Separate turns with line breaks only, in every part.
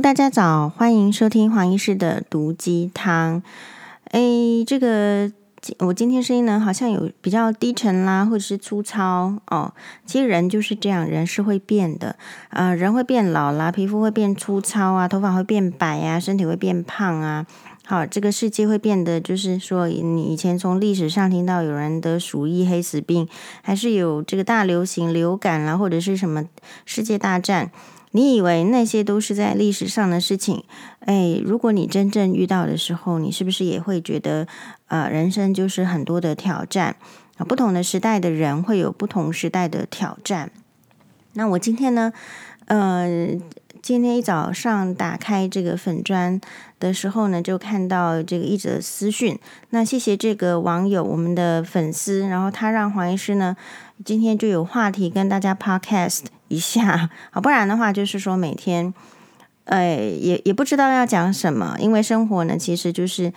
大家早，欢迎收听黄医师的毒鸡汤。诶，这个我今天声音呢，好像有比较低沉啦，或者是粗糙哦。其实人就是这样，人是会变的、呃，人会变老啦，皮肤会变粗糙啊，头发会变白啊，身体会变胖啊。好，这个世界会变得，就是说，你以前从历史上听到有人得鼠疫、黑死病，还是有这个大流行、流感啦，或者是什么世界大战，你以为那些都是在历史上的事情？哎，如果你真正遇到的时候，你是不是也会觉得，呃，人生就是很多的挑战啊？不同的时代的人会有不同时代的挑战。那我今天呢，呃。今天一早上打开这个粉专的时候呢，就看到这个一则私讯。那谢谢这个网友，我们的粉丝，然后他让黄医师呢今天就有话题跟大家 podcast 一下，好，不然的话就是说每天，呃，也也不知道要讲什么，因为生活呢其实就是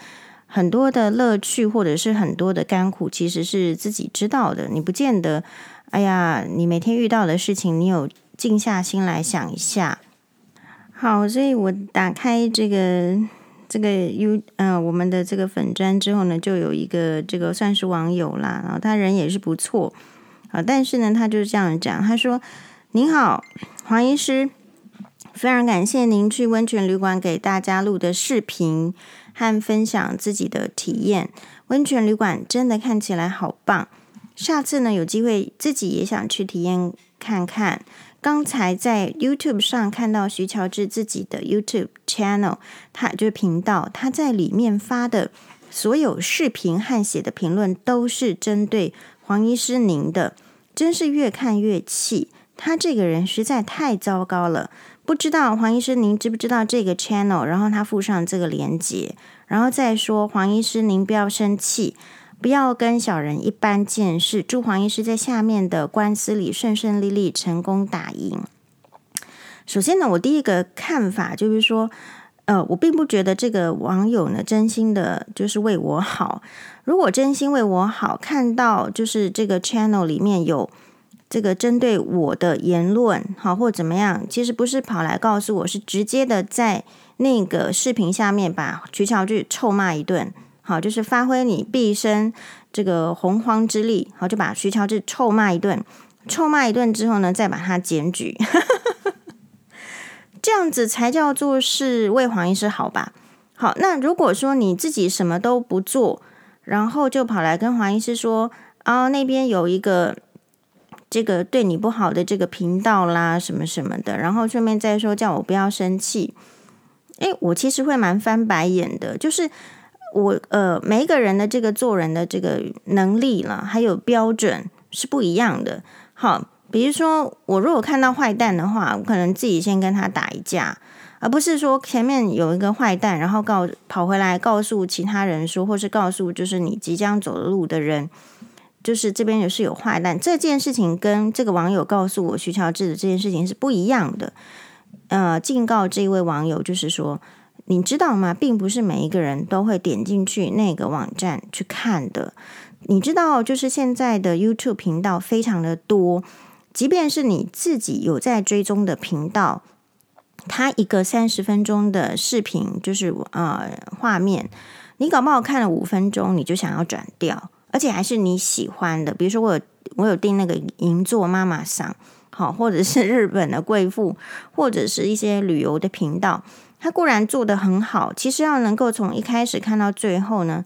很多的乐趣或者是很多的甘苦，其实是自己知道的，你不见得，哎呀，你每天遇到的事情，你有静下心来想一下。好，所以我打开这个这个 U 呃我们的这个粉砖之后呢，就有一个这个算是网友啦，然后他人也是不错啊，但是呢，他就是这样讲，他说：“您好，黄医师，非常感谢您去温泉旅馆给大家录的视频和分享自己的体验，温泉旅馆真的看起来好棒，下次呢有机会自己也想去体验看看。”刚才在 YouTube 上看到徐乔治自己的 YouTube channel，他就是频道，他在里面发的所有视频和写的评论都是针对黄医师您的，真是越看越气。他这个人实在太糟糕了，不知道黄医师您知不知道这个 channel？然后他附上这个链接，然后再说黄医师您不要生气。不要跟小人一般见识。祝黄医师在下面的官司里顺顺利利，成功打赢。首先呢，我第一个看法就是说，呃，我并不觉得这个网友呢真心的就是为我好。如果真心为我好，看到就是这个 channel 里面有这个针对我的言论，好或怎么样，其实不是跑来告诉我，是直接的在那个视频下面把徐乔治臭骂一顿。好，就是发挥你毕生这个洪荒之力，好，就把徐乔治臭骂一顿，臭骂一顿之后呢，再把他检举，这样子才叫做是为黄医师好吧？好，那如果说你自己什么都不做，然后就跑来跟黄医师说，啊，那边有一个这个对你不好的这个频道啦，什么什么的，然后顺便再说叫我不要生气，诶，我其实会蛮翻白眼的，就是。我呃，每一个人的这个做人的这个能力了，还有标准是不一样的。好，比如说我如果看到坏蛋的话，我可能自己先跟他打一架，而不是说前面有一个坏蛋，然后告跑回来告诉其他人说，或是告诉就是你即将走的路的人，就是这边也是有坏蛋。这件事情跟这个网友告诉我徐乔治的这件事情是不一样的。呃，警告这一位网友就是说。你知道吗？并不是每一个人都会点进去那个网站去看的。你知道，就是现在的 YouTube 频道非常的多，即便是你自己有在追踪的频道，它一个三十分钟的视频，就是呃画面，你搞不好看了五分钟，你就想要转掉，而且还是你喜欢的。比如说，我有我有订那个银座妈妈桑，好，或者是日本的贵妇，或者是一些旅游的频道。它固然做得很好，其实要能够从一开始看到最后呢，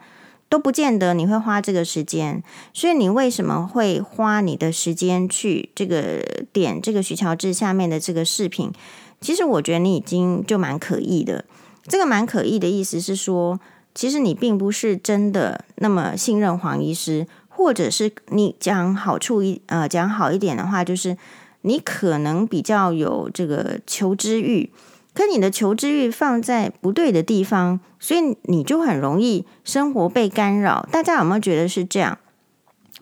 都不见得你会花这个时间。所以你为什么会花你的时间去这个点这个徐乔治下面的这个视频？其实我觉得你已经就蛮可疑的。这个蛮可疑的意思是说，其实你并不是真的那么信任黄医师，或者是你讲好处一呃讲好一点的话，就是你可能比较有这个求知欲。可你的求知欲放在不对的地方，所以你就很容易生活被干扰。大家有没有觉得是这样？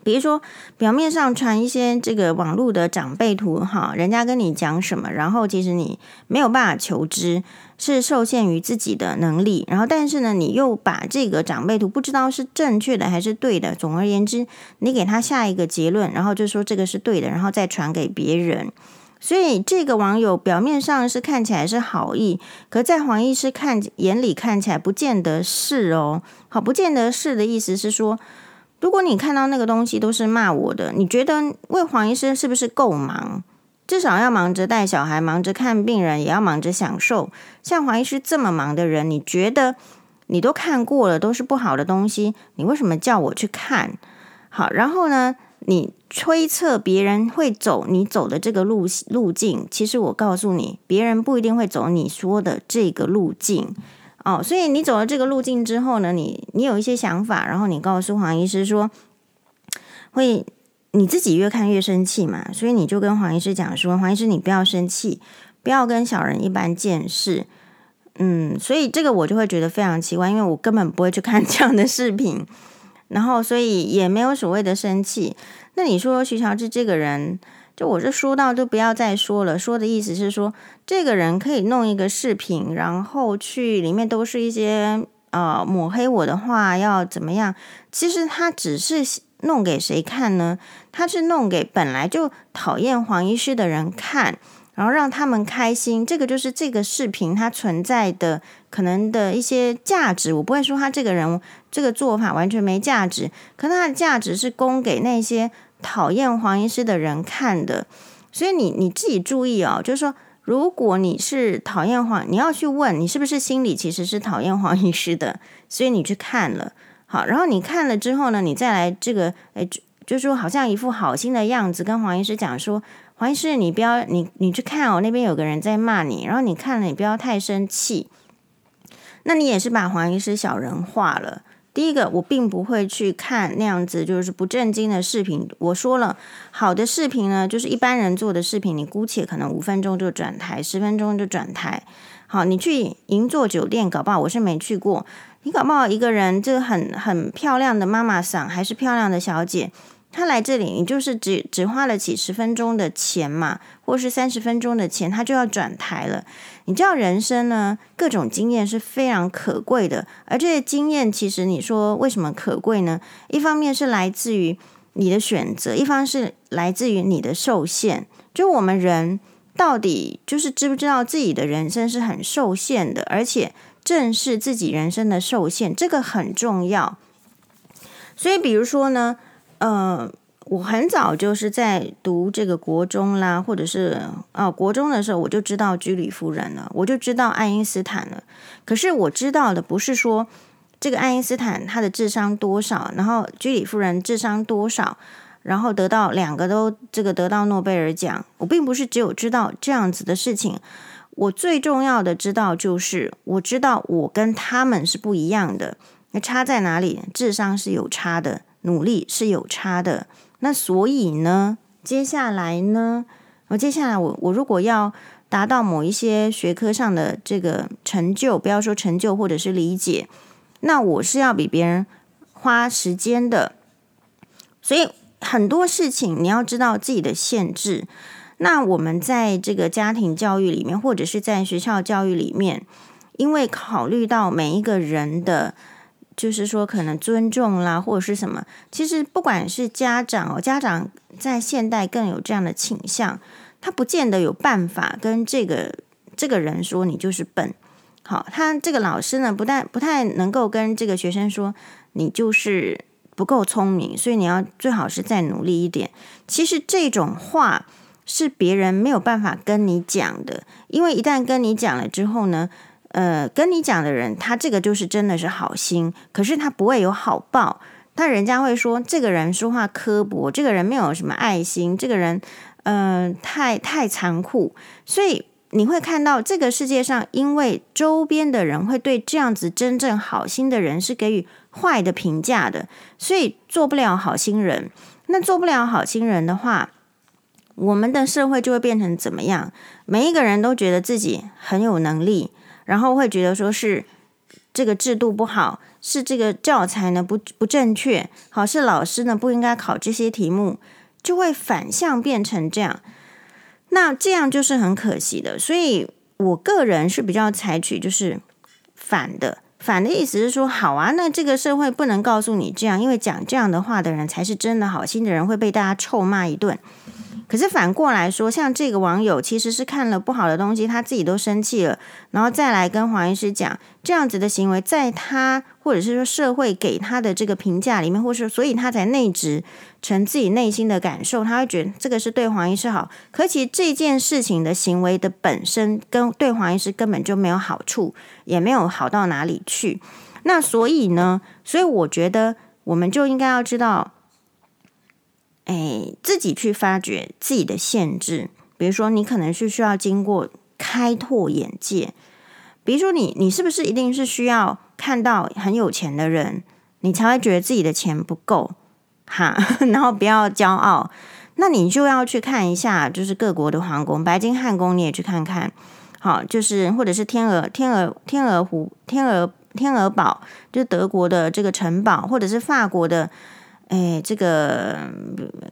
比如说，表面上传一些这个网络的长辈图，哈，人家跟你讲什么，然后其实你没有办法求知，是受限于自己的能力。然后，但是呢，你又把这个长辈图不知道是正确的还是对的。总而言之，你给他下一个结论，然后就说这个是对的，然后再传给别人。所以这个网友表面上是看起来是好意，可在黄医师看眼里看起来不见得是哦。好，不见得是的意思是说，如果你看到那个东西都是骂我的，你觉得为黄医师是不是够忙？至少要忙着带小孩，忙着看病人，也要忙着享受。像黄医师这么忙的人，你觉得你都看过了，都是不好的东西，你为什么叫我去看？好，然后呢？你推测别人会走你走的这个路路径，其实我告诉你，别人不一定会走你说的这个路径哦。所以你走了这个路径之后呢，你你有一些想法，然后你告诉黄医师说，会你自己越看越生气嘛，所以你就跟黄医师讲说，黄医师你不要生气，不要跟小人一般见识。嗯，所以这个我就会觉得非常奇怪，因为我根本不会去看这样的视频。然后，所以也没有所谓的生气。那你说徐乔治这个人，就我这说到就不要再说了。说的意思是说，这个人可以弄一个视频，然后去里面都是一些呃抹黑我的话，要怎么样？其实他只是弄给谁看呢？他是弄给本来就讨厌黄医师的人看。然后让他们开心，这个就是这个视频它存在的可能的一些价值。我不会说他这个人这个做法完全没价值，可他的价值是供给那些讨厌黄医师的人看的。所以你你自己注意哦，就是说，如果你是讨厌黄，你要去问你是不是心里其实是讨厌黄医师的，所以你去看了，好，然后你看了之后呢，你再来这个，哎，就是说好像一副好心的样子跟黄医师讲说。黄医师，你不要你你去看哦，那边有个人在骂你，然后你看了，你不要太生气。那你也是把黄医师小人化了。第一个，我并不会去看那样子就是不正经的视频。我说了，好的视频呢，就是一般人做的视频，你姑且可能五分钟就转台，十分钟就转台。好，你去银座酒店，搞不好我是没去过，你搞不好一个人，这个很很漂亮的妈妈桑，还是漂亮的小姐。他来这里，你就是只只花了几十分钟的钱嘛，或是三十分钟的钱，他就要转台了。你知道人生呢，各种经验是非常可贵的，而这些经验其实你说为什么可贵呢？一方面是来自于你的选择，一方是来自于你的受限。就我们人到底就是知不知道自己的人生是很受限的，而且正视自己人生的受限，这个很重要。所以比如说呢。呃，我很早就是在读这个国中啦，或者是哦国中的时候，我就知道居里夫人了，我就知道爱因斯坦了。可是我知道的不是说这个爱因斯坦他的智商多少，然后居里夫人智商多少，然后得到两个都这个得到诺贝尔奖。我并不是只有知道这样子的事情，我最重要的知道就是我知道我跟他们是不一样的。那差在哪里？智商是有差的。努力是有差的，那所以呢，接下来呢，我接下来我我如果要达到某一些学科上的这个成就，不要说成就或者是理解，那我是要比别人花时间的。所以很多事情你要知道自己的限制。那我们在这个家庭教育里面，或者是在学校教育里面，因为考虑到每一个人的。就是说，可能尊重啦，或者是什么？其实不管是家长哦，家长在现代更有这样的倾向，他不见得有办法跟这个这个人说你就是笨。好，他这个老师呢，不但不太能够跟这个学生说你就是不够聪明，所以你要最好是再努力一点。其实这种话是别人没有办法跟你讲的，因为一旦跟你讲了之后呢。呃，跟你讲的人，他这个就是真的是好心，可是他不会有好报。他人家会说，这个人说话刻薄，这个人没有什么爱心，这个人，呃，太太残酷。所以你会看到这个世界上，因为周边的人会对这样子真正好心的人是给予坏的评价的，所以做不了好心人。那做不了好心人的话，我们的社会就会变成怎么样？每一个人都觉得自己很有能力。然后会觉得说是这个制度不好，是这个教材呢不不正确，好，是老师呢不应该考这些题目，就会反向变成这样。那这样就是很可惜的。所以我个人是比较采取就是反的，反的意思是说，好啊，那这个社会不能告诉你这样，因为讲这样的话的人才是真的好心的人，会被大家臭骂一顿。可是反过来说，像这个网友其实是看了不好的东西，他自己都生气了，然后再来跟黄医师讲这样子的行为，在他或者是说社会给他的这个评价里面，或是所以他才内置成自己内心的感受，他会觉得这个是对黄医师好。可其实这件事情的行为的本身跟对黄医师根本就没有好处，也没有好到哪里去。那所以呢，所以我觉得我们就应该要知道。哎，自己去发掘自己的限制。比如说，你可能是需要经过开拓眼界。比如说你，你你是不是一定是需要看到很有钱的人，你才会觉得自己的钱不够？哈，然后不要骄傲。那你就要去看一下，就是各国的皇宫，白金汉宫你也去看看。好，就是或者是天鹅天鹅天鹅湖天鹅天鹅堡，就是德国的这个城堡，或者是法国的。哎，这个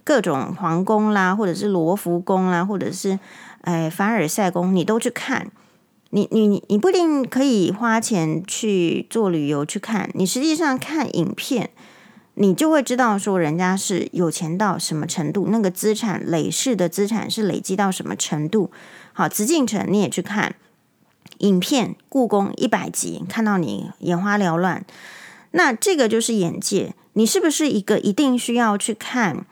各种皇宫啦，或者是罗浮宫啦，或者是哎凡尔赛宫，你都去看。你你你不一定可以花钱去做旅游去看，你实际上看影片，你就会知道说人家是有钱到什么程度，那个资产累世的资产是累积到什么程度。好，紫禁城你也去看影片，故宫一百集看到你眼花缭乱，那这个就是眼界。你是不是一个一定需要去看，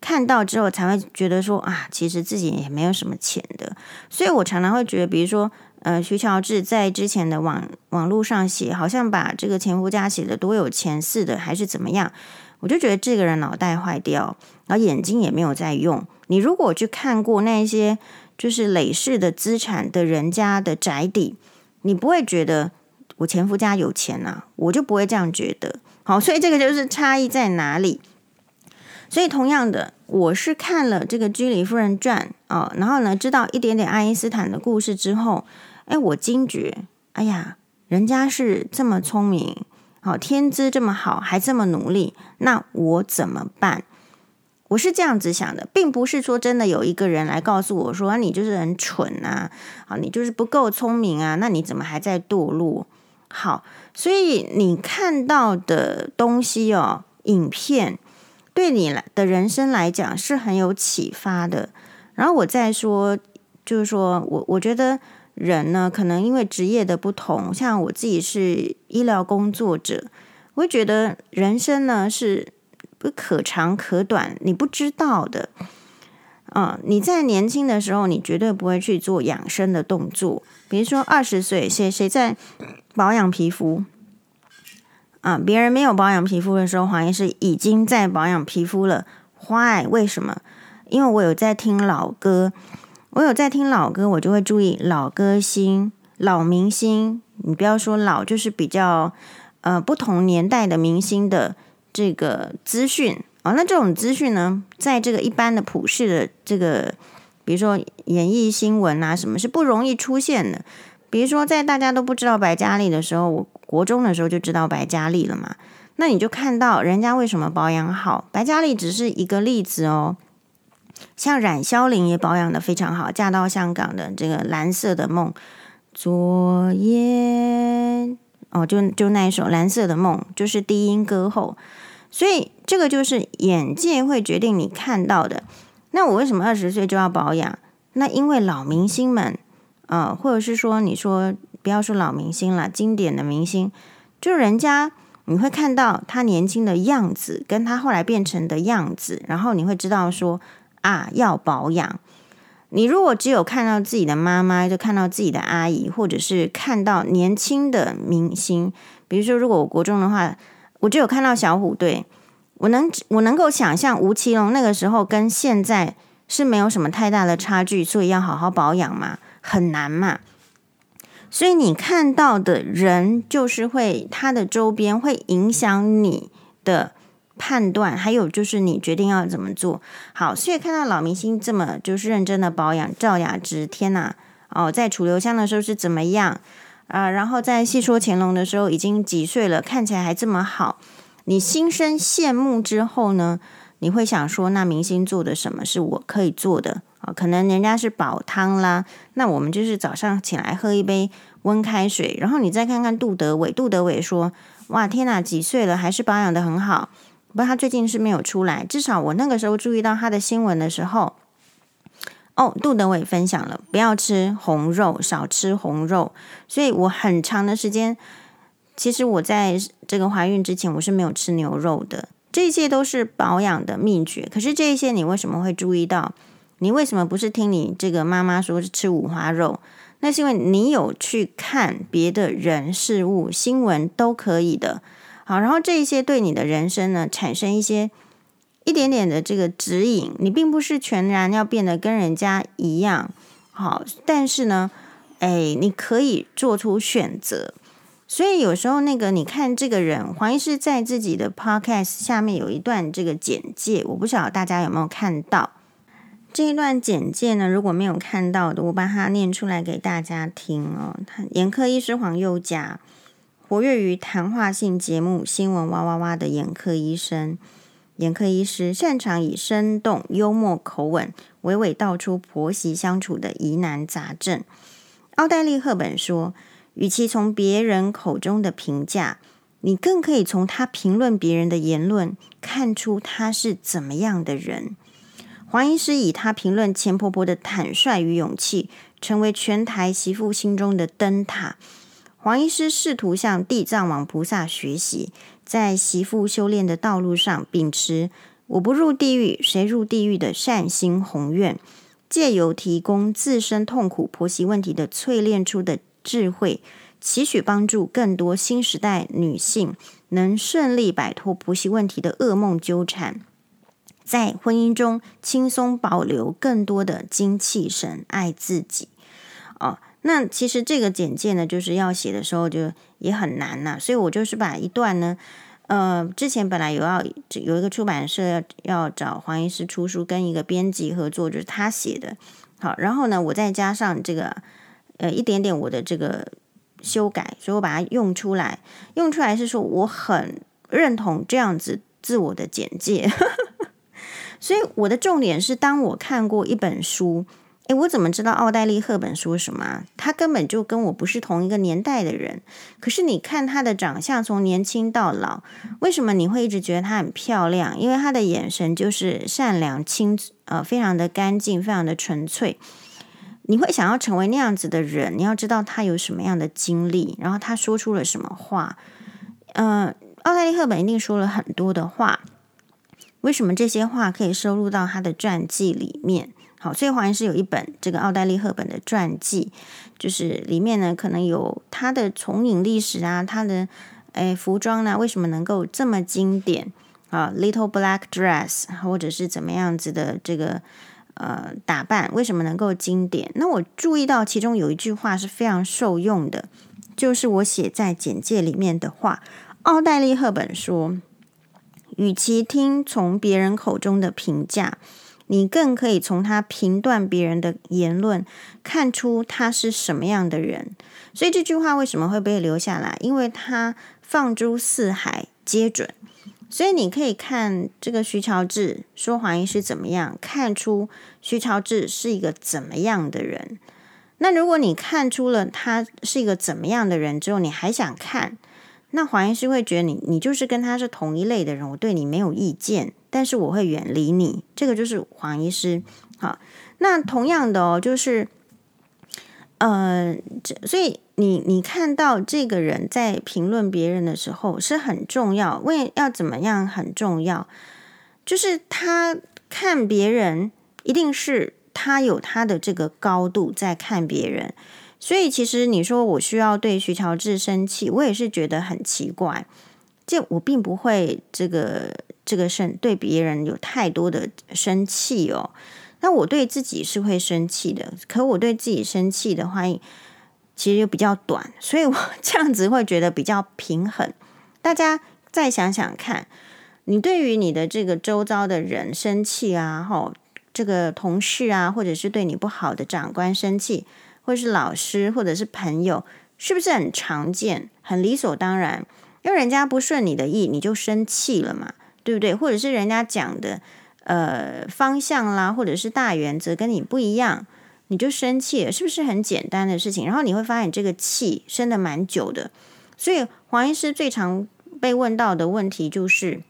看到之后才会觉得说啊，其实自己也没有什么钱的。所以我常常会觉得，比如说，呃，徐乔治在之前的网网络上写，好像把这个前夫家写的多有钱似的，还是怎么样？我就觉得这个人脑袋坏掉，然后眼睛也没有在用。你如果去看过那些就是累世的资产的人家的宅邸，你不会觉得我前夫家有钱啊，我就不会这样觉得。好，所以这个就是差异在哪里？所以同样的，我是看了这个《居里夫人传》哦，然后呢，知道一点点爱因斯坦的故事之后，哎，我惊觉，哎呀，人家是这么聪明，好，天资这么好，还这么努力，那我怎么办？我是这样子想的，并不是说真的有一个人来告诉我说，你就是很蠢啊，啊，你就是不够聪明啊，那你怎么还在堕落？好，所以你看到的东西哦，影片对你来的人生来讲是很有启发的。然后我再说，就是说我我觉得人呢，可能因为职业的不同，像我自己是医疗工作者，我会觉得人生呢是不可长可短，你不知道的。嗯，你在年轻的时候，你绝对不会去做养生的动作。比如说二十岁，谁谁在保养皮肤啊？别人没有保养皮肤的时候，黄医师已经在保养皮肤了。Why？为什么？因为我有在听老歌，我有在听老歌，我就会注意老歌星、老明星。你不要说老，就是比较呃不同年代的明星的这个资讯。哦，那这种资讯呢，在这个一般的普世的这个，比如说演艺新闻啊，什么是不容易出现的？比如说，在大家都不知道白嘉丽的时候，我国中的时候就知道白嘉丽了嘛。那你就看到人家为什么保养好，白嘉丽只是一个例子哦。像冉肖玲也保养得非常好，嫁到香港的这个蓝色的梦，昨夜哦，就就那一首蓝色的梦，就是低音歌后。所以这个就是眼界会决定你看到的。那我为什么二十岁就要保养？那因为老明星们，呃，或者是说你说不要说老明星了，经典的明星，就人家你会看到他年轻的样子，跟他后来变成的样子，然后你会知道说啊，要保养。你如果只有看到自己的妈妈，就看到自己的阿姨，或者是看到年轻的明星，比如说如果我国中的话。我就有看到小虎队，我能我能够想象吴奇隆那个时候跟现在是没有什么太大的差距，所以要好好保养嘛，很难嘛。所以你看到的人就是会他的周边会影响你的判断，还有就是你决定要怎么做好。所以看到老明星这么就是认真的保养，赵雅芝，天哪哦，在楚留香的时候是怎么样？啊，然后在戏说乾隆的时候已经几岁了，看起来还这么好，你心生羡慕之后呢，你会想说，那明星做的什么是我可以做的啊？可能人家是煲汤啦，那我们就是早上起来喝一杯温开水，然后你再看看杜德伟，杜德伟说，哇，天哪，几岁了还是保养得很好，不过他最近是没有出来，至少我那个时候注意到他的新闻的时候，哦，杜德伟分享了不要吃红肉，少吃红肉。所以我很长的时间，其实我在这个怀孕之前，我是没有吃牛肉的。这些都是保养的秘诀。可是这一些你为什么会注意到？你为什么不是听你这个妈妈说是吃五花肉？那是因为你有去看别的人事物新闻都可以的。好，然后这一些对你的人生呢，产生一些。一点点的这个指引，你并不是全然要变得跟人家一样，好，但是呢，哎，你可以做出选择。所以有时候那个，你看这个人黄医师在自己的 podcast 下面有一段这个简介，我不晓得大家有没有看到这一段简介呢？如果没有看到的，我把它念出来给大家听哦。眼科医师黄宥嘉，活跃于谈话性节目《新闻哇哇哇》的眼科医生。眼科医师擅长以生动幽默口吻，娓娓道出婆媳相处的疑难杂症。奥黛丽·赫本说：“与其从别人口中的评价，你更可以从他评论别人的言论看出他是怎么样的人。”黄医师以他评论前婆婆的坦率与勇气，成为全台媳妇心中的灯塔。黄医师试图向地藏王菩萨学习。在媳妇修炼的道路上，秉持“我不入地狱，谁入地狱”的善心宏愿，借由提供自身痛苦婆媳问题的淬炼出的智慧，期许帮助更多新时代女性能顺利摆脱婆媳问题的噩梦纠缠，在婚姻中轻松保留更多的精气神，爱自己。那其实这个简介呢，就是要写的时候就也很难呐、所以我就是把一段呢。呃，之前本来有要有一个出版社要要找黄医师出书，跟一个编辑合作，就是他写的。好，然后呢，我再加上这个呃一点点我的这个修改，所以我把它用出来。用出来是说我很认同这样子自我的简介，所以我的重点是，当我看过一本书。诶，我怎么知道奥黛丽·赫本说什么？她根本就跟我不是同一个年代的人。可是你看她的长相，从年轻到老，为什么你会一直觉得她很漂亮？因为她的眼神就是善良、清，呃，非常的干净，非常的纯粹。你会想要成为那样子的人。你要知道她有什么样的经历，然后她说出了什么话。呃，奥黛丽·赫本一定说了很多的话。为什么这些话可以收录到她的传记里面？好，所以黄医师有一本这个奥黛丽·赫本的传记，就是里面呢可能有她的从影历史啊，她的诶服装呢为什么能够这么经典啊？Little Black Dress，或者是怎么样子的这个呃打扮，为什么能够经典？那我注意到其中有一句话是非常受用的，就是我写在简介里面的话。奥黛丽·赫本说：“与其听从别人口中的评价。”你更可以从他评断别人的言论，看出他是什么样的人。所以这句话为什么会被留下来？因为他放诸四海皆准。所以你可以看这个徐乔治说黄医师怎么样，看出徐乔治是一个怎么样的人。那如果你看出了他是一个怎么样的人之后，你还想看，那黄医师会觉得你你就是跟他是同一类的人，我对你没有意见。但是我会远离你，这个就是黄医师。好，那同样的哦，就是，呃，这所以你你看到这个人在评论别人的时候是很重要。为要怎么样很重要？就是他看别人，一定是他有他的这个高度在看别人。所以其实你说我需要对徐乔治生气，我也是觉得很奇怪。这我并不会这个。这个生对别人有太多的生气哦，那我对自己是会生气的。可我对自己生气的话，其实又比较短，所以我 这样子会觉得比较平衡。大家再想想看，你对于你的这个周遭的人生气啊，吼，这个同事啊，或者是对你不好的长官生气，或是老师，或者是朋友，是不是很常见、很理所当然？因为人家不顺你的意，你就生气了嘛。对不对？或者是人家讲的呃方向啦，或者是大原则跟你不一样，你就生气了，是不是很简单的事情？然后你会发现这个气生得蛮久的。所以黄医师最常被问到的问题就是：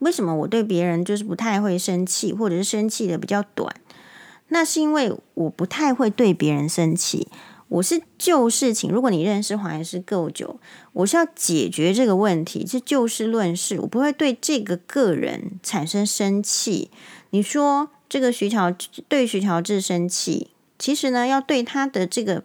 为什么我对别人就是不太会生气，或者是生气的比较短？那是因为我不太会对别人生气。我是就事情，如果你认识黄医师够久，我是要解决这个问题，是就事论事，我不会对这个个人产生生气。你说这个徐乔对徐乔治生气，其实呢，要对他的这个，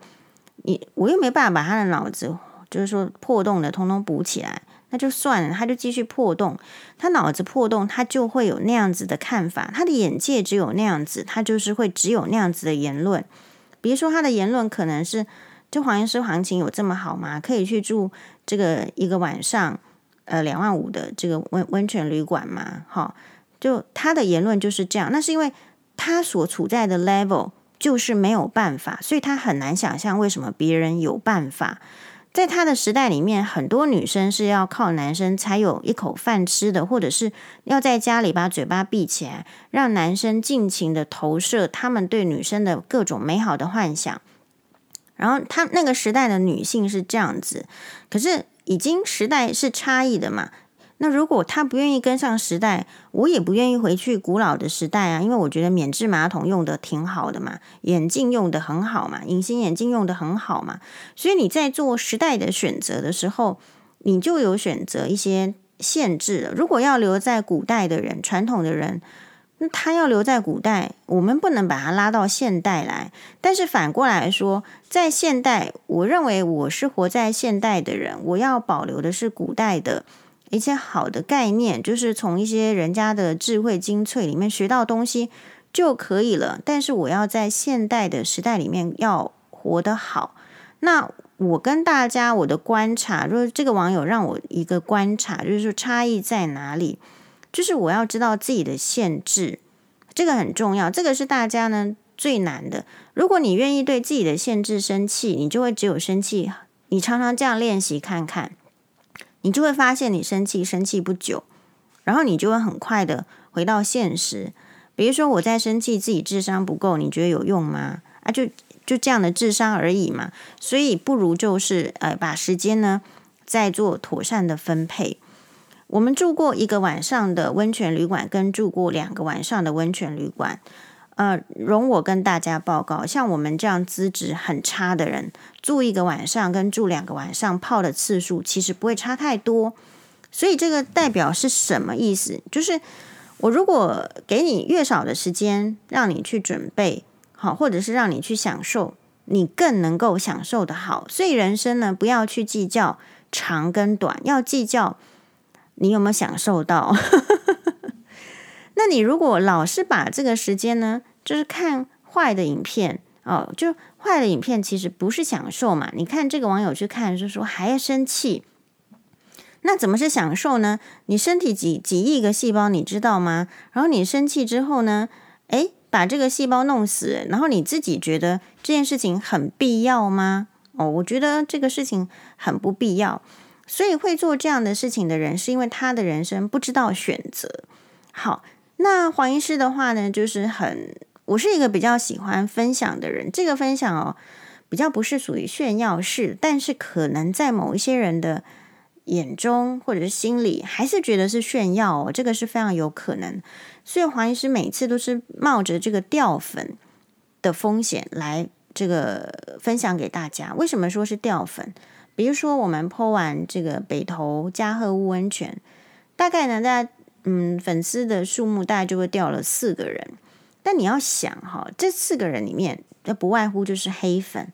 你我又没办法把他的脑子，就是说破洞的通通补起来，那就算了，他就继续破洞，他脑子破洞，他就会有那样子的看法，他的眼界只有那样子，他就是会只有那样子的言论。比如说，他的言论可能是：就黄医师行情有这么好吗？可以去住这个一个晚上，呃，两万五的这个温温泉旅馆吗？哈，就他的言论就是这样。那是因为他所处在的 level 就是没有办法，所以他很难想象为什么别人有办法。在他的时代里面，很多女生是要靠男生才有一口饭吃的，或者是要在家里把嘴巴闭起来，让男生尽情的投射他们对女生的各种美好的幻想。然后他那个时代的女性是这样子，可是已经时代是差异的嘛。那如果他不愿意跟上时代，我也不愿意回去古老的时代啊，因为我觉得免治马桶用的挺好的嘛，眼镜用的很好嘛，隐形眼镜用的很好嘛，所以你在做时代的选择的时候，你就有选择一些限制了。如果要留在古代的人，传统的人，那他要留在古代，我们不能把他拉到现代来。但是反过来说，在现代，我认为我是活在现代的人，我要保留的是古代的。一些好的概念，就是从一些人家的智慧精粹里面学到东西就可以了。但是我要在现代的时代里面要活得好。那我跟大家我的观察，就是这个网友让我一个观察，就是说差异在哪里？就是我要知道自己的限制，这个很重要。这个是大家呢最难的。如果你愿意对自己的限制生气，你就会只有生气。你常常这样练习看看。你就会发现，你生气生气不久，然后你就会很快的回到现实。比如说，我在生气，自己智商不够，你觉得有用吗？啊，就就这样的智商而已嘛。所以不如就是呃，把时间呢再做妥善的分配。我们住过一个晚上的温泉旅馆，跟住过两个晚上的温泉旅馆。呃，容我跟大家报告，像我们这样资质很差的人，住一个晚上跟住两个晚上泡的次数其实不会差太多。所以这个代表是什么意思？就是我如果给你越少的时间让你去准备好，或者是让你去享受，你更能够享受得好。所以人生呢，不要去计较长跟短，要计较你有没有享受到。那你如果老是把这个时间呢，就是看坏的影片哦，就坏的影片其实不是享受嘛。你看这个网友去看，就说还要生气，那怎么是享受呢？你身体几几亿个细胞，你知道吗？然后你生气之后呢，诶，把这个细胞弄死，然后你自己觉得这件事情很必要吗？哦，我觉得这个事情很不必要。所以会做这样的事情的人，是因为他的人生不知道选择。好，那黄医师的话呢，就是很。我是一个比较喜欢分享的人，这个分享哦，比较不是属于炫耀式，但是可能在某一些人的眼中或者是心里，还是觉得是炫耀哦，这个是非常有可能。所以黄医师每次都是冒着这个掉粉的风险来这个分享给大家。为什么说是掉粉？比如说我们泼完这个北投嘉禾屋温泉，大概呢，大家嗯粉丝的数目大概就会掉了四个人。但你要想哈，这四个人里面，那不外乎就是黑粉。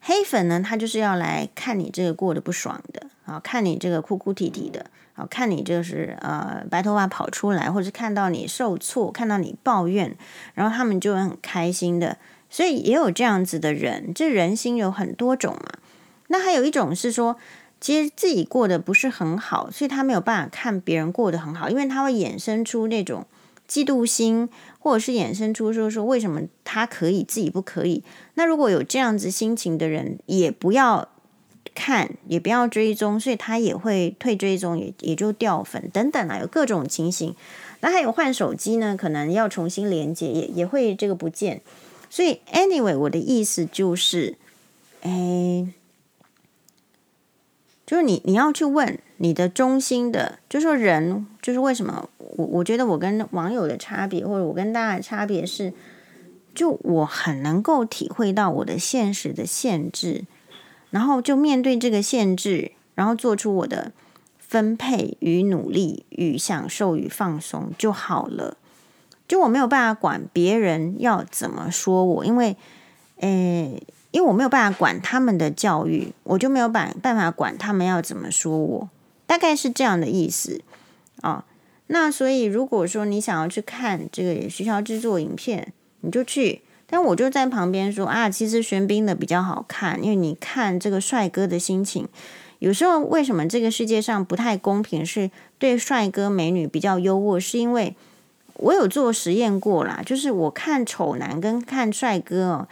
黑粉呢，他就是要来看你这个过得不爽的啊，看你这个哭哭啼啼的啊，看你就是呃白头发跑出来，或者是看到你受挫，看到你抱怨，然后他们就会很开心的。所以也有这样子的人，这人心有很多种嘛。那还有一种是说，其实自己过得不是很好，所以他没有办法看别人过得很好，因为他会衍生出那种。嫉妒心，或者是衍生出说说为什么他可以自己不可以？那如果有这样子心情的人，也不要看，也不要追踪，所以他也会退追踪，也也就掉粉等等啊，有各种情形。那还有换手机呢，可能要重新连接，也也会这个不见。所以，anyway，我的意思就是，哎。就是你，你要去问你的中心的，就说人，就是为什么我我觉得我跟网友的差别，或者我跟大家的差别是，就我很能够体会到我的现实的限制，然后就面对这个限制，然后做出我的分配与努力与享受与放松就好了。就我没有办法管别人要怎么说我，因为，诶，因为我没有办法管他们的教育，我就没有办办法管他们要怎么说我，大概是这样的意思啊。哦那所以，如果说你想要去看这个徐乔制作影片，你就去。但我就在旁边说啊，其实玄彬的比较好看，因为你看这个帅哥的心情。有时候为什么这个世界上不太公平，是对帅哥美女比较优渥，是因为我有做实验过啦。就是我看丑男跟看帅哥哦，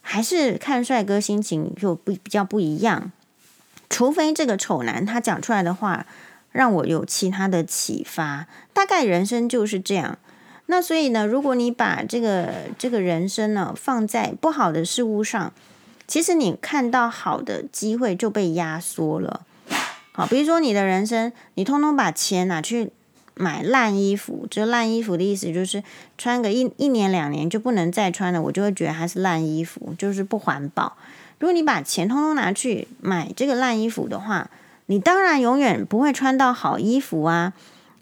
还是看帅哥心情就不比较不一样。除非这个丑男他讲出来的话。让我有其他的启发，大概人生就是这样。那所以呢，如果你把这个这个人生呢放在不好的事物上，其实你看到好的机会就被压缩了。好，比如说你的人生，你通通把钱拿去买烂衣服，这烂衣服的意思就是穿个一一年两年就不能再穿了，我就会觉得它是烂衣服，就是不环保。如果你把钱通通拿去买这个烂衣服的话，你当然永远不会穿到好衣服啊！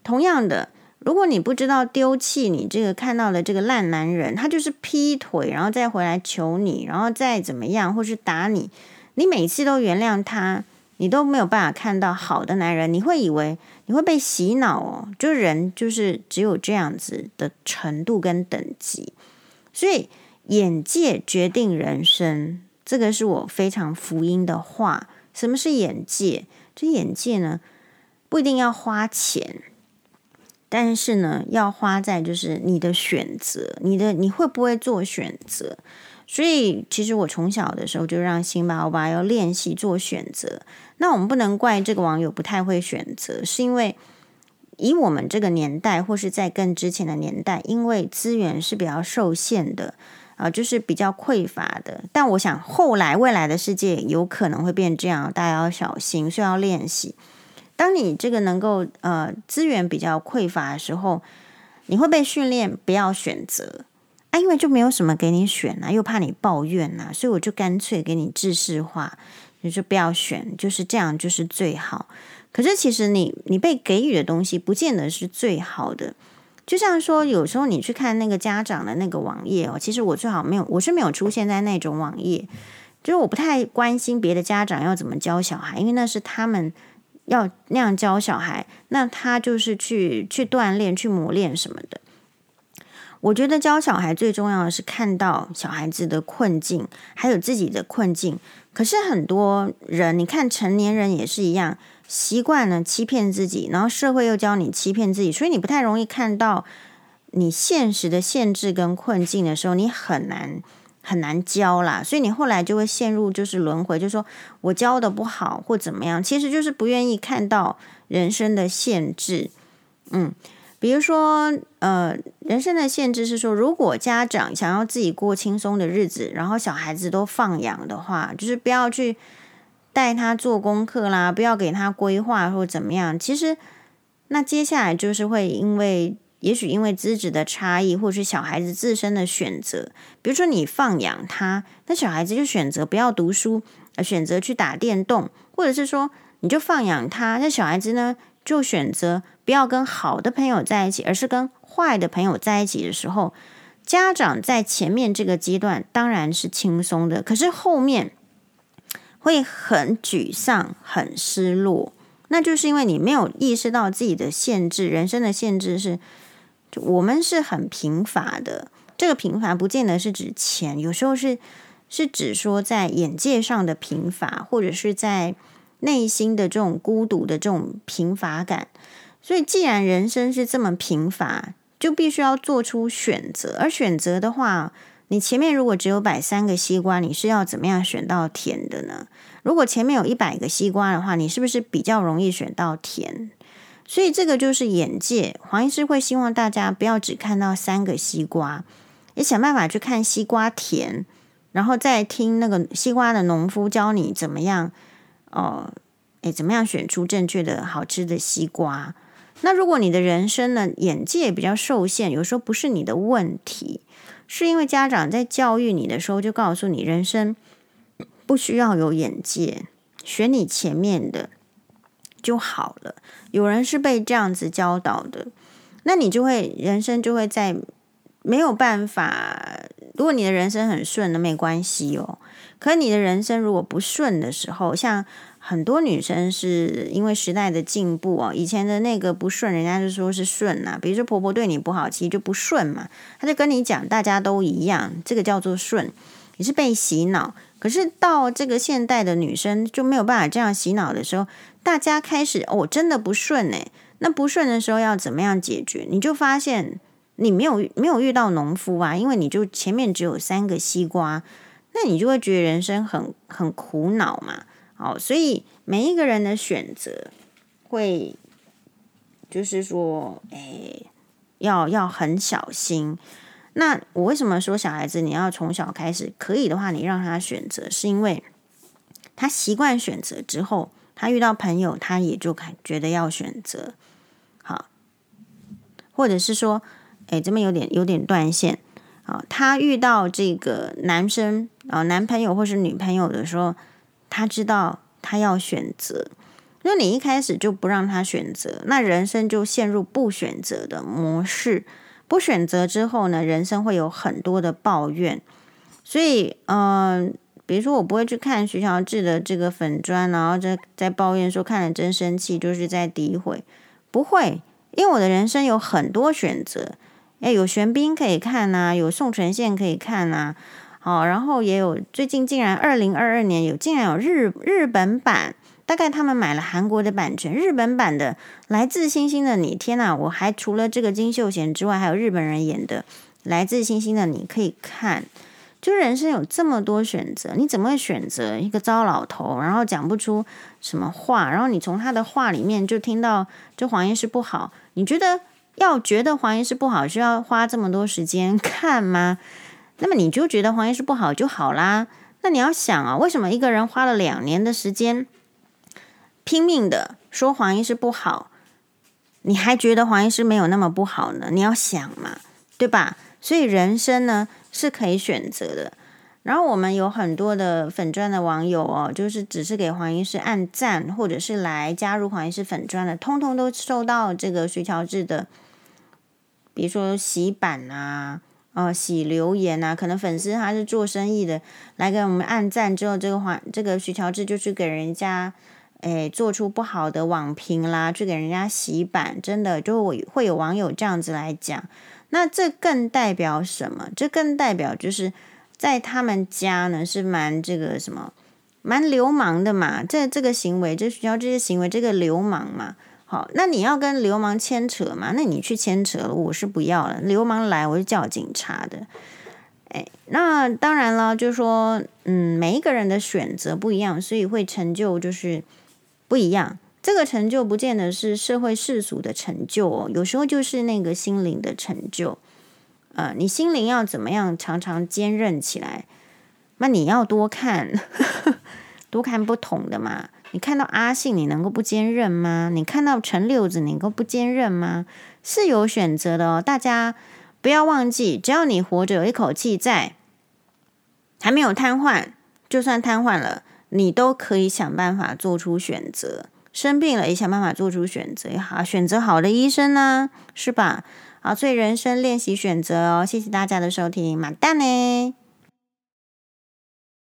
同样的，如果你不知道丢弃你这个看到的这个烂男人，他就是劈腿，然后再回来求你，然后再怎么样，或是打你，你每次都原谅他，你都没有办法看到好的男人，你会以为你会被洗脑哦，就人就是只有这样子的程度跟等级，所以眼界决定人生，这个是我非常福音的话。什么是眼界？这眼界呢，不一定要花钱，但是呢，要花在就是你的选择，你的你会不会做选择？所以，其实我从小的时候就让辛巴欧巴要练习做选择。那我们不能怪这个网友不太会选择，是因为以我们这个年代，或是在更之前的年代，因为资源是比较受限的。啊，就是比较匮乏的，但我想后来未来的世界有可能会变这样，大家要小心，需要练习。当你这个能够呃资源比较匮乏的时候，你会被训练不要选择啊，因为就没有什么给你选啊，又怕你抱怨啊，所以我就干脆给你制式化，你就不要选，就是这样就是最好。可是其实你你被给予的东西，不见得是最好的。就像说，有时候你去看那个家长的那个网页哦，其实我最好没有，我是没有出现在那种网页，就是我不太关心别的家长要怎么教小孩，因为那是他们要那样教小孩，那他就是去去锻炼、去磨练什么的。我觉得教小孩最重要的是看到小孩子的困境，还有自己的困境。可是很多人，你看成年人也是一样。习惯了欺骗自己，然后社会又教你欺骗自己，所以你不太容易看到你现实的限制跟困境的时候，你很难很难教啦。所以你后来就会陷入就是轮回，就说我教的不好或怎么样，其实就是不愿意看到人生的限制。嗯，比如说呃，人生的限制是说，如果家长想要自己过轻松的日子，然后小孩子都放养的话，就是不要去。带他做功课啦，不要给他规划或怎么样。其实，那接下来就是会因为，也许因为资质的差异，或是小孩子自身的选择。比如说，你放养他，那小孩子就选择不要读书，选择去打电动，或者是说，你就放养他，那小孩子呢就选择不要跟好的朋友在一起，而是跟坏的朋友在一起的时候，家长在前面这个阶段当然是轻松的，可是后面。会很沮丧、很失落，那就是因为你没有意识到自己的限制。人生的限制是，我们是很贫乏的。这个贫乏不见得是指钱，有时候是是指说在眼界上的贫乏，或者是在内心的这种孤独的这种贫乏感。所以，既然人生是这么贫乏，就必须要做出选择。而选择的话，你前面如果只有摆三个西瓜，你是要怎么样选到甜的呢？如果前面有一百个西瓜的话，你是不是比较容易选到甜？所以这个就是眼界。黄医师会希望大家不要只看到三个西瓜，也想办法去看西瓜甜，然后再听那个西瓜的农夫教你怎么样哦，诶，怎么样选出正确的好吃的西瓜。那如果你的人生呢，眼界比较受限，有时候不是你的问题。是因为家长在教育你的时候就告诉你，人生不需要有眼界，选你前面的就好了。有人是被这样子教导的，那你就会人生就会在没有办法。如果你的人生很顺，那没关系哦。可你的人生如果不顺的时候，像很多女生是因为时代的进步哦，以前的那个不顺，人家就说是顺呐。比如说婆婆对你不好，其实就不顺嘛。他就跟你讲，大家都一样，这个叫做顺。你是被洗脑。可是到这个现代的女生就没有办法这样洗脑的时候，大家开始哦，真的不顺哎。那不顺的时候要怎么样解决？你就发现你没有没有遇到农夫啊，因为你就前面只有三个西瓜。那你就会觉得人生很很苦恼嘛，好，所以每一个人的选择会，就是说，哎，要要很小心。那我为什么说小孩子你要从小开始？可以的话，你让他选择，是因为他习惯选择之后，他遇到朋友，他也就感觉得要选择，好，或者是说，哎，这边有点有点断线。啊，他遇到这个男生啊，男朋友或是女朋友的时候，他知道他要选择。如果你一开始就不让他选择，那人生就陷入不选择的模式。不选择之后呢，人生会有很多的抱怨。所以，嗯、比如说我不会去看徐乔治的这个粉砖，然后在在抱怨说看了真生气，就是在诋毁。不会，因为我的人生有很多选择。诶，有玄彬可以看呐、啊，有宋承宪可以看呐、啊，哦，然后也有最近竟然二零二二年有竟然有日日本版，大概他们买了韩国的版权，日本版的《来自星星的你》，天呐，我还除了这个金秀贤之外，还有日本人演的《来自星星的你》可以看，就人生有这么多选择，你怎么会选择一个糟老头，然后讲不出什么话，然后你从他的话里面就听到这黄医师不好，你觉得？要觉得黄医师不好，需要花这么多时间 看吗？那么你就觉得黄医师不好就好啦。那你要想啊，为什么一个人花了两年的时间，拼命的说黄医师不好，你还觉得黄医师没有那么不好呢？你要想嘛，对吧？所以人生呢是可以选择的。然后我们有很多的粉专的网友哦，就是只是给黄医师按赞，或者是来加入黄医师粉专的，通通都收到这个徐乔治的。比如说洗版啊，哦，洗留言啊，可能粉丝他是做生意的，来给我们按赞之后，这个黄这个徐乔治就去给人家，诶，做出不好的网评啦，去给人家洗版，真的就会会有网友这样子来讲，那这更代表什么？这更代表就是在他们家呢是蛮这个什么，蛮流氓的嘛，这这个行为，这徐乔治这些行为，这个流氓嘛。好，那你要跟流氓牵扯吗？那你去牵扯了，我是不要了。流氓来，我就叫警察的。哎，那当然了，就是说，嗯，每一个人的选择不一样，所以会成就就是不一样。这个成就不见得是社会世俗的成就哦，有时候就是那个心灵的成就。呃，你心灵要怎么样常常坚韧起来？那你要多看，多看不同的嘛。你看到阿信，你能够不坚韧吗？你看到陈六子，你能够不坚韧吗？是有选择的哦，大家不要忘记，只要你活着有一口气在，还没有瘫痪，就算瘫痪了，你都可以想办法做出选择。生病了也想办法做出选择，好，选择好的医生呢，是吧？好，所以人生练习选择哦。谢谢大家的收听，马蛋呢。